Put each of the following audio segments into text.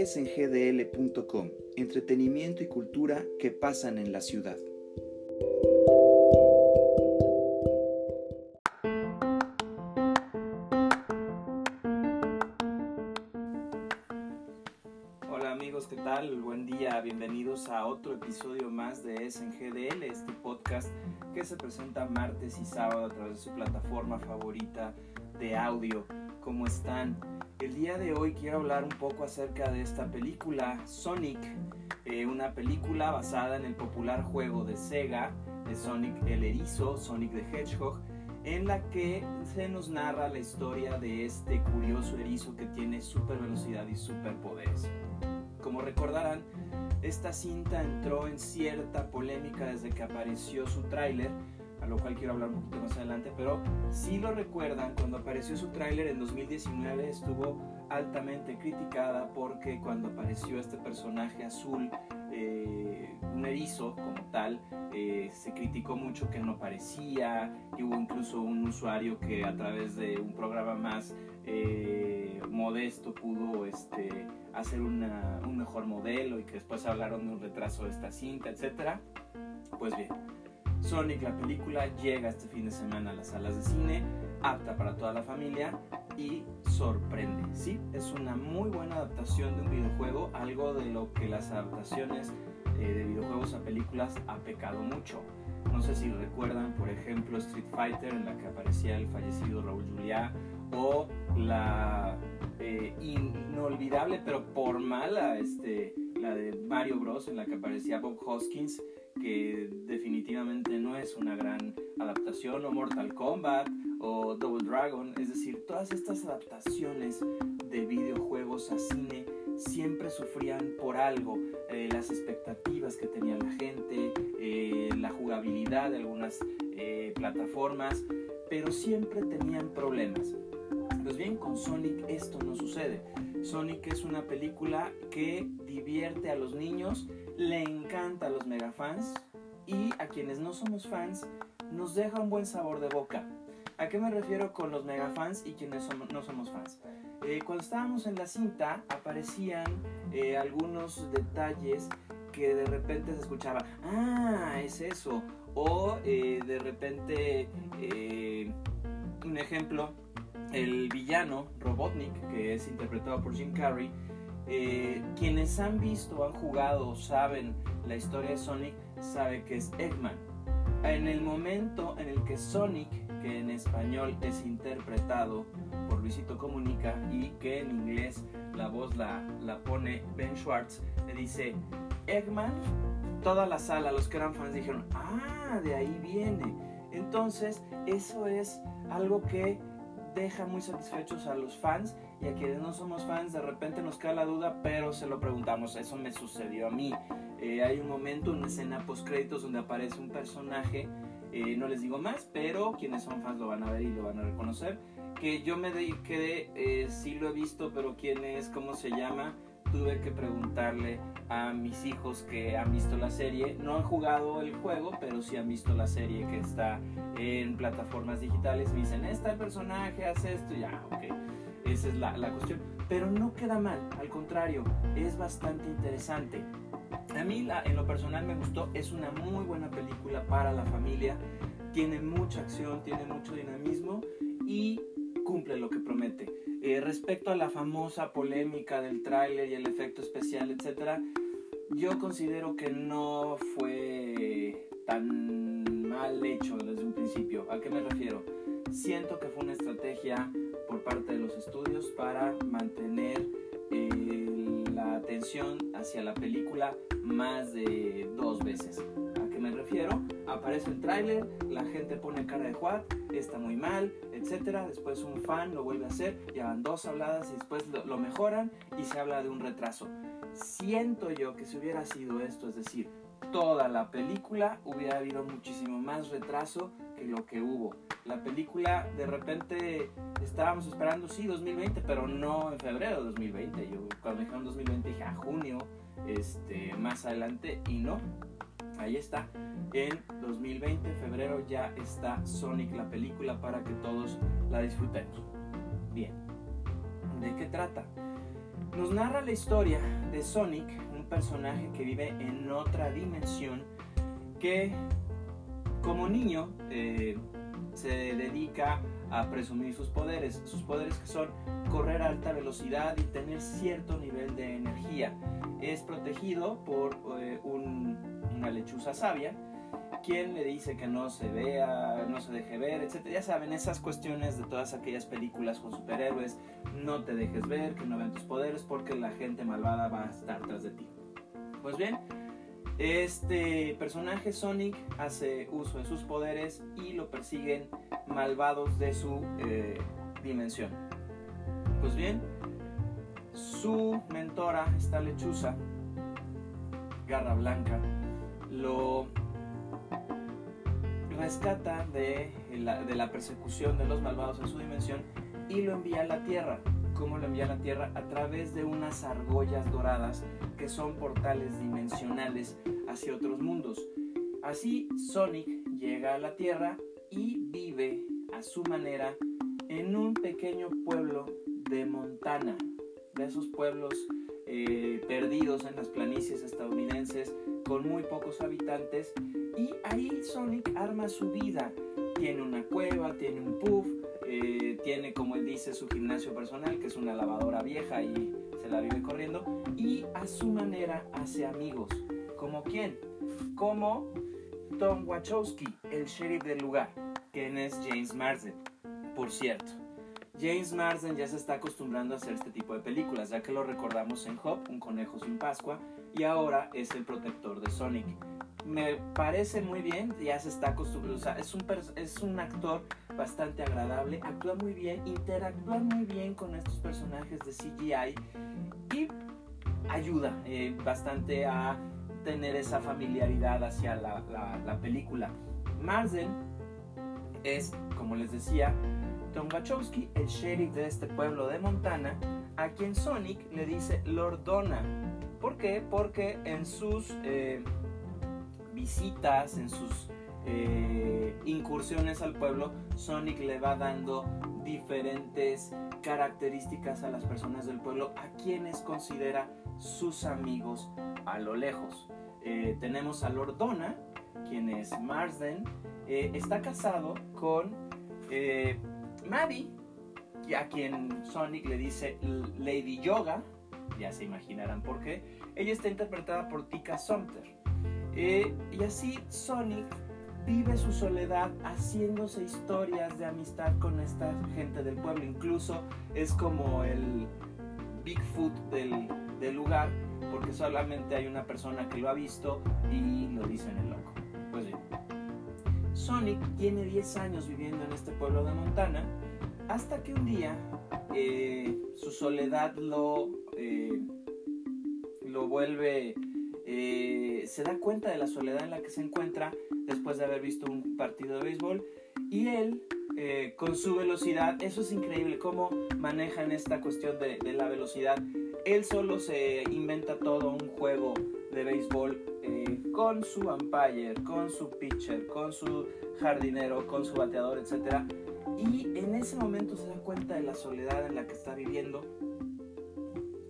es en gdl.com, entretenimiento y cultura que pasan en la ciudad. Hola amigos, ¿qué tal? Buen día, bienvenidos a otro episodio más de Es en GDL, este podcast que se presenta martes y sábado a través de su plataforma favorita de audio. ¿Cómo están? El día de hoy quiero hablar un poco acerca de esta película Sonic, eh, una película basada en el popular juego de Sega de Sonic el Erizo, Sonic the Hedgehog, en la que se nos narra la historia de este curioso erizo que tiene super velocidad y superpoderes. Como recordarán, esta cinta entró en cierta polémica desde que apareció su tráiler, lo cual quiero hablar un poquito más adelante, pero si lo recuerdan, cuando apareció su tráiler en 2019 estuvo altamente criticada porque cuando apareció este personaje azul, eh, un erizo como tal, eh, se criticó mucho que no parecía, y hubo incluso un usuario que a través de un programa más eh, modesto pudo este, hacer una, un mejor modelo y que después hablaron de un retraso de esta cinta, etc. Pues bien, Sonic, la película, llega este fin de semana a las salas de cine, apta para toda la familia y sorprende. Sí, es una muy buena adaptación de un videojuego, algo de lo que las adaptaciones eh, de videojuegos a películas ha pecado mucho. No sé si recuerdan, por ejemplo, Street Fighter, en la que aparecía el fallecido Raúl Juliá, o la eh, inolvidable, pero por mala, este, la de Mario Bros, en la que aparecía Bob Hoskins, que definitivamente no es una gran adaptación, o Mortal Kombat, o Double Dragon, es decir, todas estas adaptaciones de videojuegos a cine siempre sufrían por algo, eh, las expectativas que tenía la gente, eh, la jugabilidad de algunas eh, plataformas, pero siempre tenían problemas. Pues bien, con Sonic esto no sucede. Sonic es una película que divierte a los niños, le encanta a los megafans y a quienes no somos fans nos deja un buen sabor de boca. ¿A qué me refiero con los megafans y quienes no somos fans? Eh, cuando estábamos en la cinta aparecían eh, algunos detalles que de repente se escuchaba, ah, es eso. O eh, de repente, un ejemplo, el villano Robotnik, que es interpretado por Jim Carrey, quienes han visto, han jugado, saben la historia de Sonic, sabe que es Eggman. En el momento en el que Sonic, que en español es interpretado por Luisito Comunica y que en inglés la voz la, la pone Ben Schwartz, le dice Eggman, toda la sala, los que eran fans dijeron, ah, de ahí viene. Entonces, eso es algo que deja muy satisfechos a los fans y a quienes no somos fans de repente nos queda la duda, pero se lo preguntamos, eso me sucedió a mí. Eh, hay un momento, una escena post créditos donde aparece un personaje, eh, no les digo más, pero quienes son fans lo van a ver y lo van a reconocer, que yo me quedé, eh, sí lo he visto, pero quién es, cómo se llama, tuve que preguntarle a mis hijos que han visto la serie. No han jugado el juego, pero sí han visto la serie que está en plataformas digitales. Me dicen, está el personaje, hace esto, ya, ok. Esa es la, la cuestión. Pero no queda mal, al contrario, es bastante interesante. A mí la, en lo personal me gustó, es una muy buena película para la familia, tiene mucha acción, tiene mucho dinamismo y cumple lo que promete. Eh, respecto a la famosa polémica del tráiler y el efecto especial, etc., yo considero que no fue tan mal hecho desde un principio. ¿A qué me refiero? Siento que fue una estrategia por parte de los estudios para mantener eh, la atención hacia la película más de dos veces me refiero, aparece el tráiler, la gente pone cara de what, está muy mal, etcétera. Después un fan lo vuelve a hacer, llevan dos habladas y después lo, mejoran y se habla de un retraso. Siento yo que si hubiera sido esto, es decir, toda la película, hubiera habido muchísimo más retraso que lo que hubo. La película de repente estábamos esperando, sí, 2020, pero no en febrero de 2020. Yo cuando dijeron 2020 dije a ah, junio, este, más adelante, y no, Ahí está. En 2020, febrero, ya está Sonic la película para que todos la disfrutemos. Bien. ¿De qué trata? nos narra la historia de Sonic, un personaje que vive en otra dimensión que como niño eh, se dedica a presumir sus poderes, sus poderes que son correr a alta velocidad y tener cierto nivel de energía. Es protegido por eh, una lechuza sabia, quien le dice que no se vea, no se deje ver, etc. Ya saben, esas cuestiones de todas aquellas películas con superhéroes, no te dejes ver, que no vean tus poderes porque la gente malvada va a estar tras de ti. Pues bien, este personaje Sonic hace uso de sus poderes y lo persiguen malvados de su eh, dimensión. Pues bien, su mentora, esta lechuza, Garra Blanca, lo rescata de la, de la persecución de los malvados en su dimensión y lo envía a la Tierra. ¿Cómo lo envía a la Tierra? A través de unas argollas doradas que son portales dimensionales hacia otros mundos. Así Sonic llega a la Tierra y vive a su manera en un pequeño pueblo de Montana, de esos pueblos eh, perdidos en las planicies estadounidenses con muy pocos habitantes y ahí Sonic arma su vida. Tiene una cueva, tiene un puff, eh, tiene como él dice su gimnasio personal que es una lavadora vieja y la vive corriendo y a su manera hace amigos. ¿Como quién? Como Tom Wachowski, el sheriff del lugar, quien es James Marsden, por cierto. James Marsden ya se está acostumbrando a hacer este tipo de películas, ya que lo recordamos en Hop, un conejo sin Pascua, y ahora es el protector de Sonic. Me parece muy bien, ya se está acostumbrando, o sea, es un, es un actor bastante agradable, actúa muy bien, interactúa muy bien con estos personajes de CGI y ayuda eh, bastante a tener esa familiaridad hacia la, la película. Marsden es, como les decía, Tom Wachowski, el sheriff de este pueblo de Montana, a quien Sonic le dice Lord Donna. ¿Por qué? Porque en sus eh, visitas, en sus eh, incursiones al pueblo, Sonic le va dando diferentes características a las personas del pueblo, a quienes considera sus amigos a lo lejos. Eh, tenemos a Lord Donna, quien es Marsden, está casado con Maddie, a quien Sonic le dice Lady Yoga, ya se imaginarán por qué, ella está interpretada por Tika Sumter. Eh, y así Sonic vive su soledad haciéndose historias de amistad con esta gente del pueblo. Incluso es como el Bigfoot del, lugar, porque solamente hay una persona que lo ha visto y lo dicen el loco. Pues bien. Sonic tiene 10 años viviendo en este pueblo de Montana hasta que un día eh, su soledad lo, eh, lo vuelve, eh, se da cuenta de la soledad en la que se encuentra después de haber visto un partido de béisbol y él con su velocidad, eso es increíble cómo manejan esta cuestión de, de la velocidad. Él solo se inventa todo un juego de béisbol con su umpire, con su pitcher, con su jardinero, con su bateador, etc. Y en ese momento se da cuenta de la soledad en la que está viviendo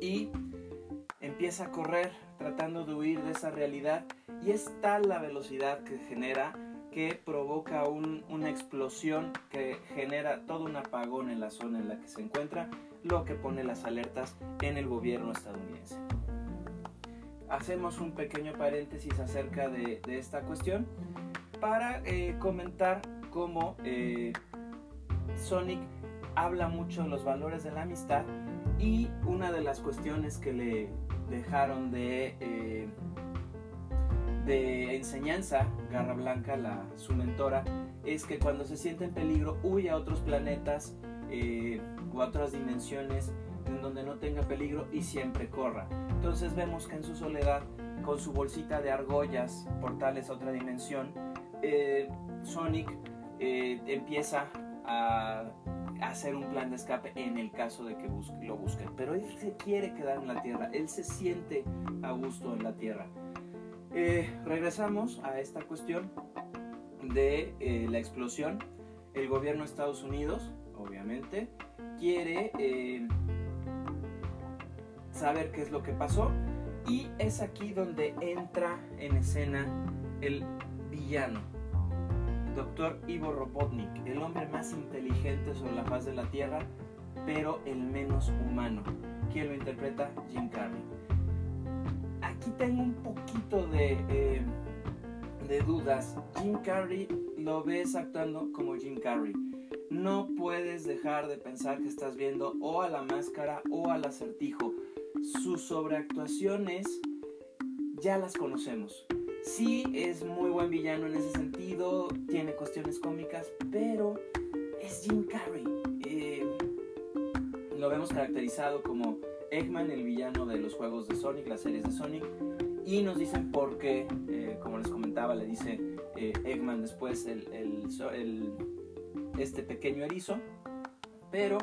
y empieza a correr tratando de huir de esa realidad y es tal la velocidad que genera que provoca una explosión que genera todo un apagón en la zona en la que se encuentra, lo que pone las alertas en el gobierno estadounidense. Hacemos un pequeño paréntesis acerca de, esta cuestión para eh, comentar cómo eh, Sonic habla mucho de los valores de la amistad y una de las cuestiones que le dejaron de, eh, de enseñanza, Garra Blanca, la, su mentora, es que cuando se siente en peligro huye a otros planetas o a otras dimensiones en donde no tenga peligro y siempre corra. Entonces vemos que en su soledad, con su bolsita de argollas, portales a otra dimensión, eh, Sonic eh, empieza a hacer un plan de escape en el caso de que lo busquen. Pero él se quiere quedar en la Tierra, él se siente a gusto en la Tierra. Eh, regresamos a esta cuestión de la explosión. El gobierno de Estados Unidos, obviamente, quiere saber qué es lo que pasó. Y es aquí donde entra en escena el villano, Doctor Ivo Robotnik, el hombre más inteligente sobre la faz de la Tierra, pero el menos humano. ¿Quién lo interpreta? Jim Carrey. Aquí tengo un poquito de, eh, de dudas. Jim Carrey lo ves actuando como Jim Carrey. No puedes dejar de pensar que estás viendo o a la máscara o al acertijo. Sus sobreactuaciones ya las conocemos. Sí es muy buen villano en ese sentido, tiene cuestiones cómicas, pero es Jim Carrey. Eh, lo vemos caracterizado como Eggman, el villano de los juegos de Sonic, las series de Sonic, y nos dicen por qué, eh, como les comentaba, le dice eh, Eggman después el, este pequeño erizo, pero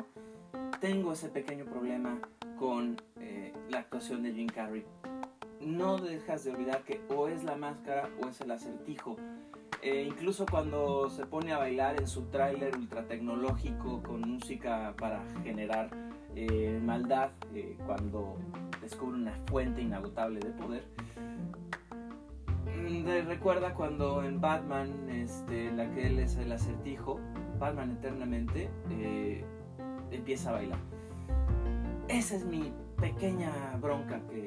tengo ese pequeño problema con la actuación de Jim Carrey no dejas de olvidar que o es la máscara o es el acertijo. Eh, incluso cuando se pone a bailar en su tráiler ultra tecnológico con música para generar eh, maldad, eh, cuando descubre una fuente inagotable de poder. Mm, recuerda cuando en Batman, este, la que él es el acertijo, Batman eternamente, empieza a bailar. Esa es mi pequeña bronca que,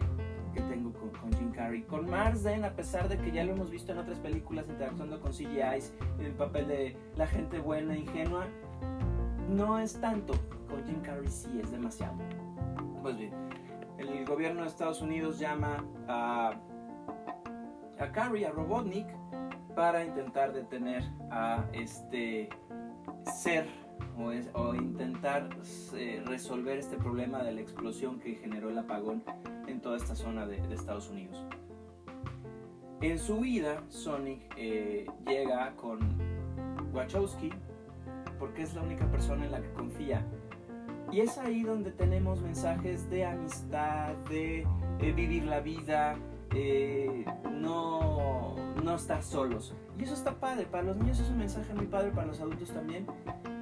que tengo con, Jim Carrey. Con Marsden, a pesar de que ya lo hemos visto en otras películas interactuando con CGIs, el papel de la gente buena, ingenua, no es tanto. Con Jim Carrey sí es demasiado. Pues bien, el gobierno de Estados Unidos llama a, a Carrey, a Robotnik, para intentar detener a este ser o, intentar eh, resolver este problema de la explosión que generó el apagón en toda esta zona de, Estados Unidos. En su vida, Sonic eh, llega con Wachowski porque es la única persona en la que confía. Y es ahí donde tenemos mensajes de amistad, de eh, vivir la vida, no, no estar solos. Y eso está padre, para los niños es un mensaje muy padre, para los adultos también.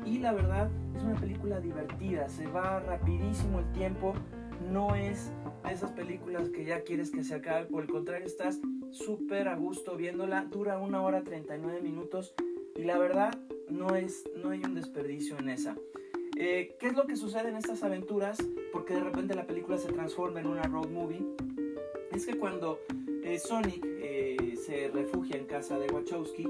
Y la verdad es una película divertida, se va rapidísimo el tiempo, no es de esas películas que ya quieres que se acabe, por el contrario estás súper a gusto viéndola, dura una hora 39 minutos y la verdad no, es, no hay un desperdicio en esa. Eh, ¿Qué es lo que sucede en estas aventuras? Porque de repente la película se transforma en una road movie. Es que cuando eh, Sonic eh, se refugia en casa de Wachowski,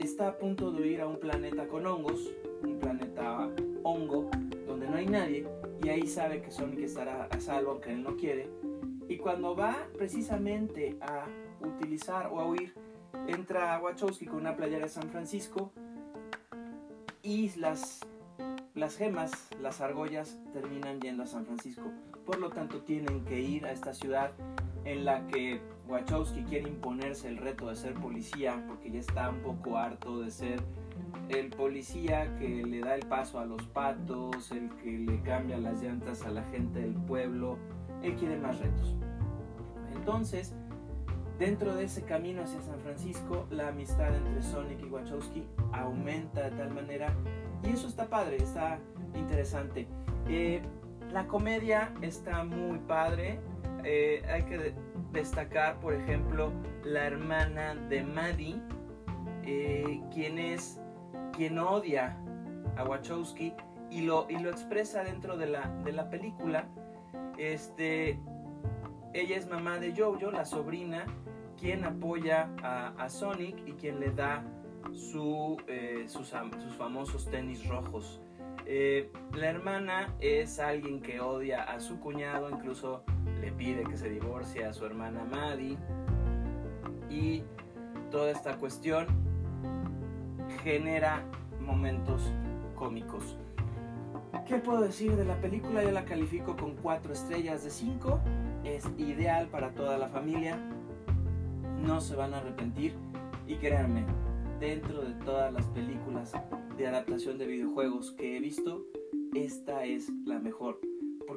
está a punto de ir a un planeta con hongos, un planeta hongo, donde no hay nadie, y ahí sabe que Sonic estará a salvo aunque él no quiere. Y cuando va precisamente a utilizar o a huir, entra a Wachowski con una playera de San Francisco y las, las gemas, las argollas, terminan yendo a San Francisco. Por lo tanto, tienen que ir a esta ciudad en la que Wachowski quiere imponerse el reto de ser policía porque ya está un poco harto de ser el policía que le da el paso a los patos, el que le cambia las llantas a la gente del pueblo, él quiere más retos. Entonces, dentro de ese camino hacia San Francisco, la amistad entre Sonic y Wachowski aumenta de tal manera y eso está padre, está interesante. Eh, la comedia está muy padre, eh, hay que destacar, por ejemplo, la hermana de Maddie, eh, quien es quien odia a Wachowski y lo, y lo expresa dentro de la, de la película. Este, ella es mamá de Jojo, la sobrina, quien apoya a, Sonic y quien le da su, eh, sus, sus, famosos tenis rojos. la hermana es alguien que odia a su cuñado, incluso le pide que se divorcie a su hermana Maddie y toda esta cuestión genera momentos cómicos. ¿Qué puedo decir de la película? Yo la califico con 4 estrellas de 5. Es ideal para toda la familia. No se van a arrepentir. Y créanme, dentro de todas las películas de adaptación de videojuegos que he visto, esta es la mejor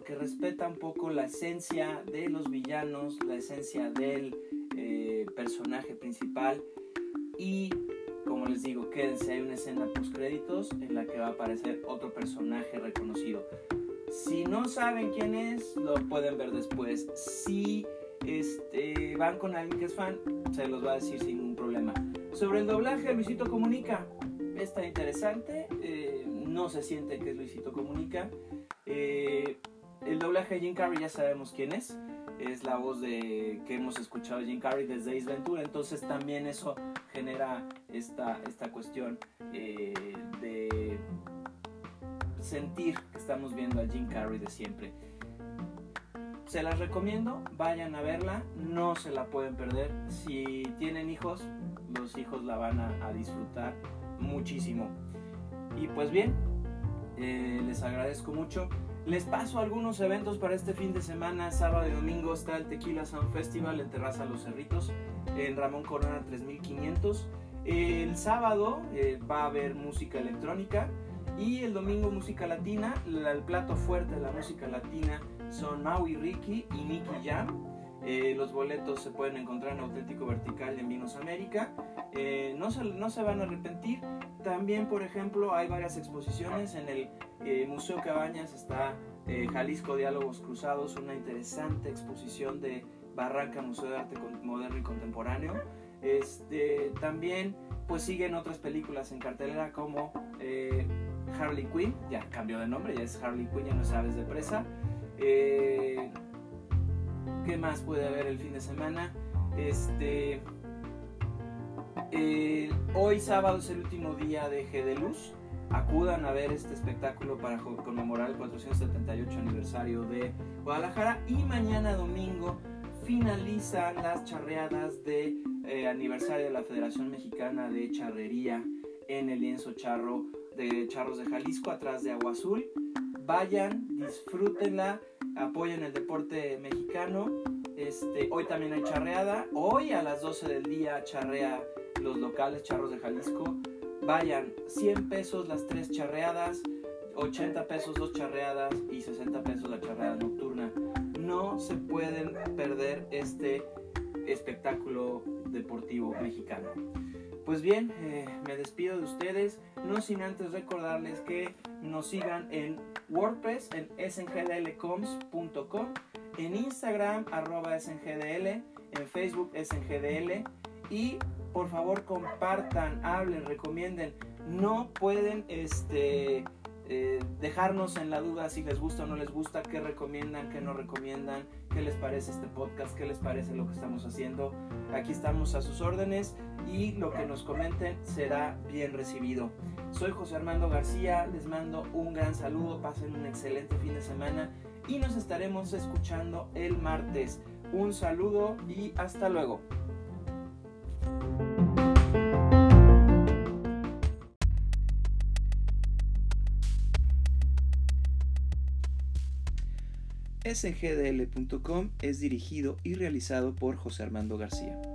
porque respeta un poco la esencia de los villanos, la esencia del eh, personaje principal y como les digo, quédense, hay una escena post créditos en la que va a aparecer otro personaje reconocido. Si no saben quién es, lo pueden ver después. Si este, van con alguien que es fan, se los va a decir sin ningún problema. Sobre el doblaje, Luisito Comunica. Está interesante. Eh, no se siente que es Luisito Comunica. Eh, el doblaje de Jim Carrey ya sabemos quién es. Es la voz de que hemos escuchado de Jim Carrey desde Ace Ventura. Entonces también eso genera esta, esta cuestión eh, de sentir que estamos viendo a Jim Carrey de siempre. Se las recomiendo, vayan a verla, no se la pueden perder. Si tienen hijos, los hijos la van a, disfrutar muchísimo. Y pues bien, eh, les agradezco mucho. Les paso algunos eventos para este fin de semana, sábado y domingo está el Tequila Sound Festival en Terraza Los Cerritos, en Ramón Corona 3500. El sábado eh, va a haber música electrónica y el domingo música latina. El plato fuerte de la música latina son Maui Ricky y Nicky Jam. Eh, los boletos se pueden encontrar en Auténtico Vertical en Vinos América. Eh, no, se, no se van a arrepentir. También, por ejemplo, hay varias exposiciones en el eh, Museo Cabañas. Está Jalisco Diálogos Cruzados, una interesante exposición de Barranca, Museo de Arte Moderno y Contemporáneo. Este, también pues siguen otras películas en cartelera como Harley Quinn, ya cambió de nombre, ya es Harley Quinn, ya no sabes de presa. Eh, ¿Qué más puede haber el fin de semana? Este, hoy sábado es el último día de G de Luz. Acudan a ver este espectáculo para conmemorar el 478 aniversario de Guadalajara. Y mañana domingo finalizan las charreadas de eh, aniversario de la Federación Mexicana de Charrería en el lienzo charro de Charros de Jalisco, atrás de Agua Azul. Vayan, disfrútenla, apoyen el deporte mexicano. Este, hoy también hay charreada. Hoy a las 12 del día charrea los locales Charros de Jalisco. Vayan, 100 pesos las tres charreadas, 80 pesos dos charreadas y 60 pesos la charreada nocturna. No se pueden perder este espectáculo deportivo mexicano. Pues bien, eh, me despido de ustedes, no sin antes recordarles que nos sigan en WordPress, en sngdlcoms.com, en Instagram, arroba sngdl, en Facebook, sngdl, y por favor compartan, hablen, recomienden. No pueden este, eh, dejarnos en la duda si les gusta o no les gusta, qué recomiendan, qué no recomiendan, qué les parece este podcast, qué les parece lo que estamos haciendo. Aquí estamos a sus órdenes y lo que nos comenten será bien recibido. Soy José Armando García, les mando un gran saludo, pasen un excelente fin de semana y nos estaremos escuchando el martes. Un saludo y hasta luego. sgdl.com es dirigido y realizado por José Armando García.